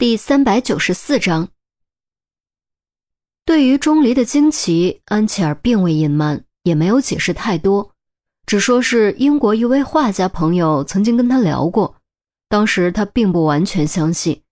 第三百九十四章，对于钟离的惊奇，安琪儿并未隐瞒，也没有解释太多，只说是英国一位画家朋友曾经跟他聊过，当时他并不完全相信，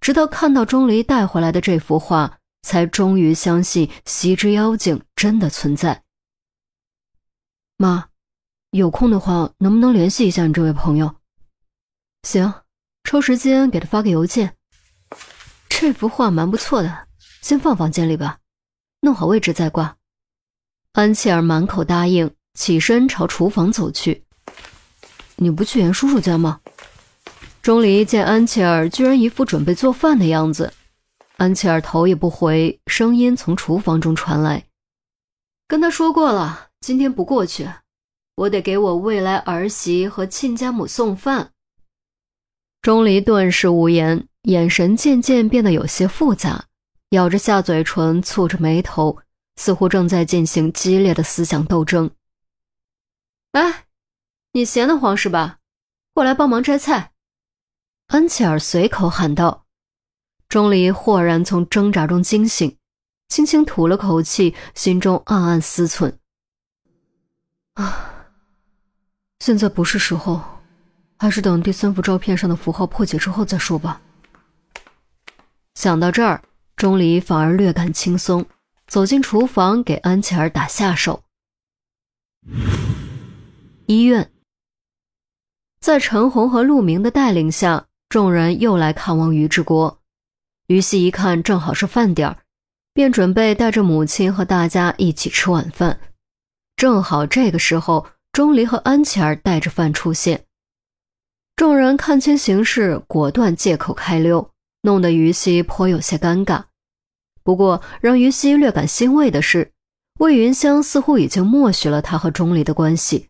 直到看到钟离带回来的这幅画，才终于相信西之妖精真的存在。妈，有空的话，能不能联系一下你这位朋友？行，抽时间给他发个邮件。这幅画蛮不错的，先放房间里吧，弄好位置再挂。安琪儿满口答应，起身朝厨房走去。你不去严叔叔家吗？钟离见安琪儿居然一副准备做饭的样子，安琪儿头也不回，声音从厨房中传来：“跟他说过了，今天不过去，我得给我未来儿媳和亲家母送饭。”钟离顿时无言。眼神渐渐变得有些复杂，咬着下嘴唇，蹙着眉头，似乎正在进行激烈的思想斗争。哎，你闲得慌是吧？过来帮忙摘菜。安琪儿随口喊道。钟离豁然从挣扎中惊醒，轻轻吐了口气，心中暗暗思忖：啊，现在不是时候，还是等第三幅照片上的符号破解之后再说吧。想到这儿，钟离反而略感轻松，走进厨房给安琪儿打下手。医院，在陈红和陆明的带领下，众人又来看望于志国。于西一看正好是饭点儿，便准备带着母亲和大家一起吃晚饭。正好这个时候，钟离和安琪儿带着饭出现，众人看清形势，果断借口开溜。弄得于西颇有些尴尬，不过让于西略感欣慰的是，魏云香似乎已经默许了他和钟离的关系。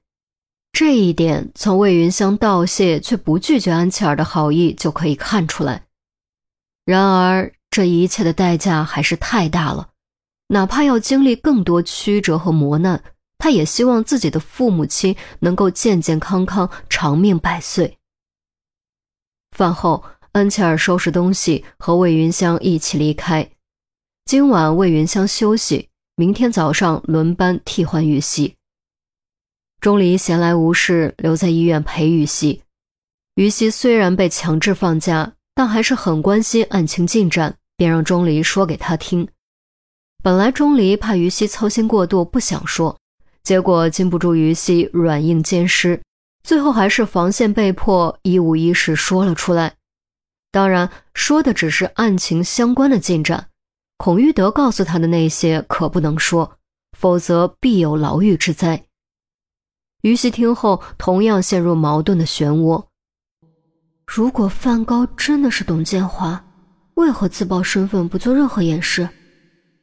这一点从魏云香道谢却不拒绝安琪儿的好意就可以看出来。然而这一切的代价还是太大了，哪怕要经历更多曲折和磨难，他也希望自己的父母亲能够健健康康、长命百岁。饭后。安琪儿收拾东西，和魏云香一起离开。今晚魏云香休息，明天早上轮班替换玉溪。钟离闲来无事，留在医院陪玉溪。于西虽然被强制放假，但还是很关心案情进展，便让钟离说给他听。本来钟离怕于西操心过度，不想说，结果禁不住于西软硬兼施，最后还是防线被迫，一五一十说了出来。当然，说的只是案情相关的进展，孔玉德告诉他的那些可不能说，否则必有牢狱之灾。于西听后，同样陷入矛盾的漩涡。如果梵高真的是董建华，为何自曝身份不做任何掩饰？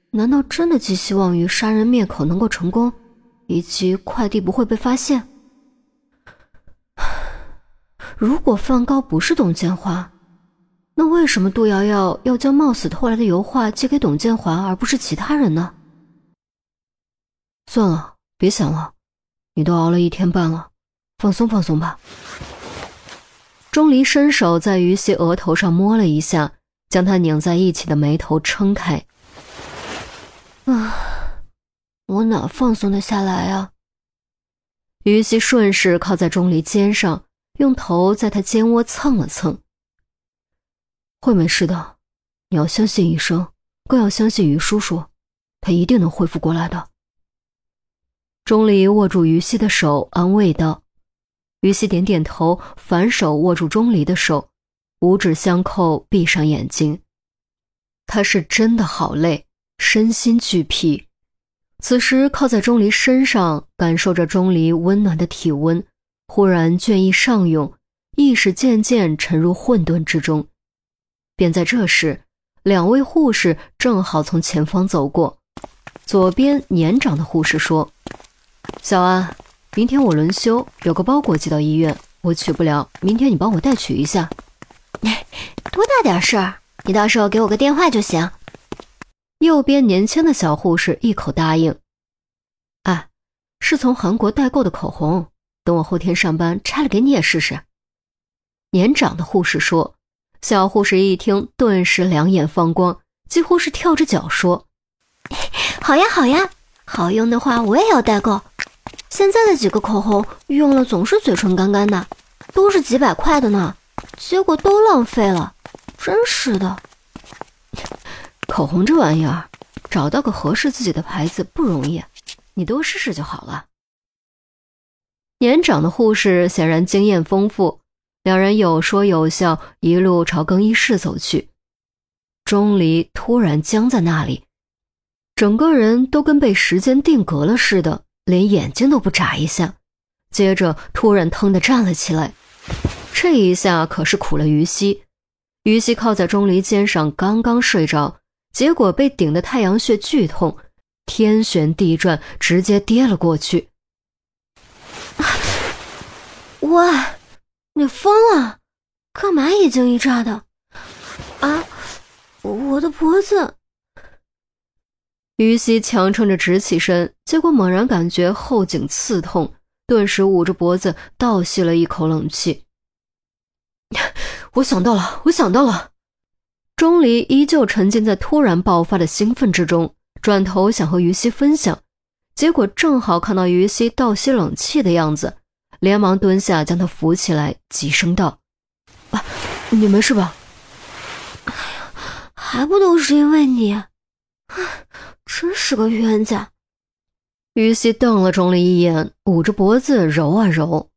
难道真的寄希望于杀人灭口能够成功，以及快递不会被发现？如果梵高不是董建华？那为什么杜瑶瑶要将冒死偷来的油画寄给董建华，而不是其他人呢？算了，别想了，你都熬了一天半了，放松放松吧。钟离伸手在于西额头上摸了一下，将他拧在一起的眉头撑开。啊，我哪放松得下来啊？于西顺势靠在钟离肩上，用头在他肩窝蹭了蹭。会没事的，你要相信医生，更要相信于叔叔，他一定能恢复过来的。钟离握住于西的手，安慰道。于西点点头，反手握住钟离的手，五指相扣，闭上眼睛。他是真的好累，身心俱疲。此时靠在钟离身上，感受着钟离温暖的体温，忽然倦意上涌，意识渐渐沉入混沌之中。便在这时，两位护士正好从前方走过。左边年长的护士说：“小安，明天我轮休，有个包裹寄到医院，我取不了，明天你帮我代取一下。多大点事儿？你到时候给我个电话就行。”右边年轻的小护士一口答应。哎，是从韩国代购的口红，等我后天上班拆了给你也试试。年长的护士说。小护士一听，顿时两眼放光，几乎是跳着脚说：“好呀，好呀，好用的话我也要代购。现在的几个口红用了总是嘴唇干干的，都是几百块的呢，结果都浪费了，真是的。口红这玩意儿，找到个合适自己的牌子不容易，你多试试就好了。”年长的护士显然经验丰富。两人有说有笑，一路朝更衣室走去。钟离突然僵在那里，整个人都跟被时间定格了似的，连眼睛都不眨一下。接着突然腾地站了起来，这一下可是苦了于西。于西靠在钟离肩上，刚刚睡着，结果被顶的太阳穴剧痛，天旋地转，直接跌了过去。喂！你疯了？干嘛一惊一乍的？啊！我的脖子！于西强撑着直起身，结果猛然感觉后颈刺痛，顿时捂着脖子倒吸了一口冷气。我想到了，我想到了！钟离依旧沉浸在突然爆发的兴奋之中，转头想和于西分享，结果正好看到于西倒吸冷气的样子。连忙蹲下，将他扶起来，急声道：“啊，你没事吧？”“哎呀，还不都是因为你！啊，真是个冤家！”于西瞪了钟离一眼，捂着脖子揉啊揉。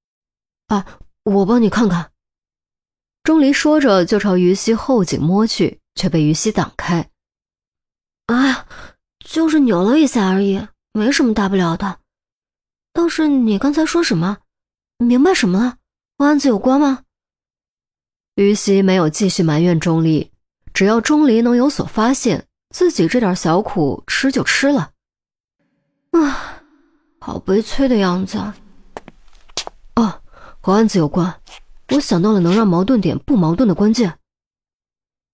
“啊，我帮你看看。”钟离说着就朝于西后颈摸去，却被于西挡开。“哎，就是扭了一下而已，没什么大不了的。”倒是你刚才说什么？明白什么了？和案子有关吗？于西没有继续埋怨钟离，只要钟离能有所发现，自己这点小苦吃就吃了。啊，好悲催的样子。哦，和案子有关，我想到了能让矛盾点不矛盾的关键。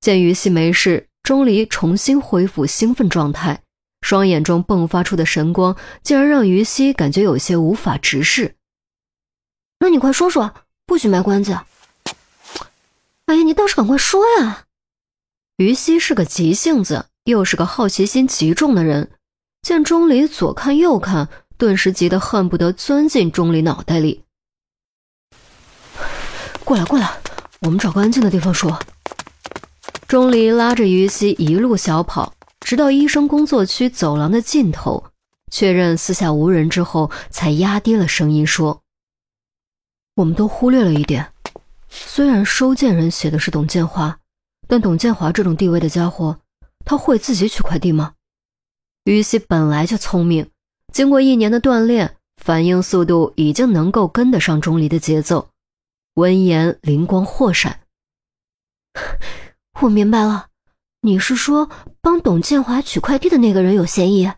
见于西没事，钟离重新恢复兴奋状态。双眼中迸发出的神光，竟然让于西感觉有些无法直视。那你快说说，不许卖关子！哎呀，你倒是赶快说呀！于西是个急性子，又是个好奇心极重的人，见钟离左看右看，顿时急得恨不得钻进钟离脑袋里。过来，过来，我们找个安静的地方说。钟离拉着于西一路小跑。直到医生工作区走廊的尽头，确认四下无人之后，才压低了声音说：“我们都忽略了一点，虽然收件人写的是董建华，但董建华这种地位的家伙，他会自己取快递吗？”于西本来就聪明，经过一年的锻炼，反应速度已经能够跟得上钟离的节奏。闻言，灵光豁闪：“ 我明白了。”你是说帮董建华取快递的那个人有嫌疑？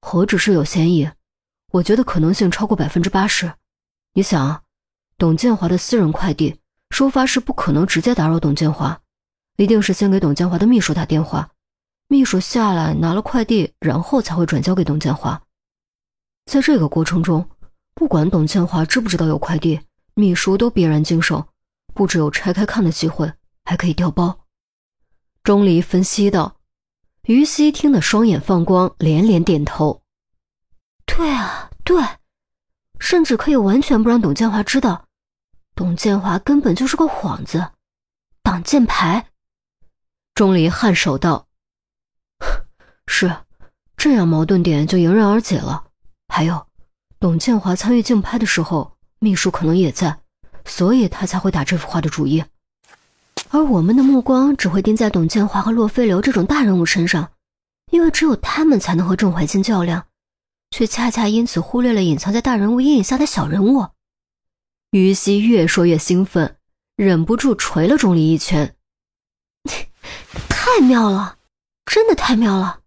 何止是有嫌疑，我觉得可能性超过百分之八十。你想，董建华的私人快递收发室不可能直接打扰董建华，一定是先给董建华的秘书打电话，秘书下来拿了快递，然后才会转交给董建华。在这个过程中，不管董建华知不知道有快递，秘书都必然经手，不只有拆开看的机会，还可以调包。钟离分析道：“于西听得双眼放光，连连点头。对啊，对，甚至可以完全不让董建华知道，董建华根本就是个幌子，挡箭牌。”钟离颔首道：“是，这样矛盾点就迎刃而解了。还有，董建华参与竞拍的时候，秘书可能也在，所以他才会打这幅画的主意。”而我们的目光只会盯在董建华和洛飞流这种大人物身上，因为只有他们才能和郑怀清较量，却恰恰因此忽略了隐藏在大人物阴影下的小人物。于西越说越兴奋，忍不住捶了钟离一拳：“ 太妙了，真的太妙了！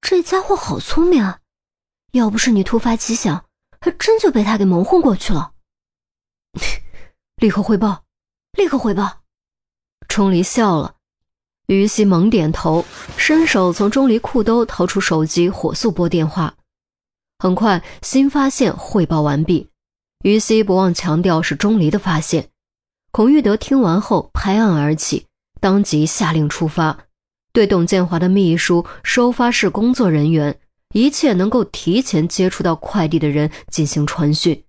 这家伙好聪明啊！要不是你突发奇想，还真就被他给蒙混过去了。”立刻汇报，立刻汇报。钟离笑了，于西猛点头，伸手从钟离裤兜掏出手机，火速拨电话。很快，新发现汇报完毕。于西不忘强调是钟离的发现。孔玉德听完后拍案而起，当即下令出发，对董建华的秘书、收发室工作人员、一切能够提前接触到快递的人进行传讯，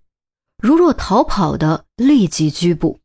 如若逃跑的，立即拘捕。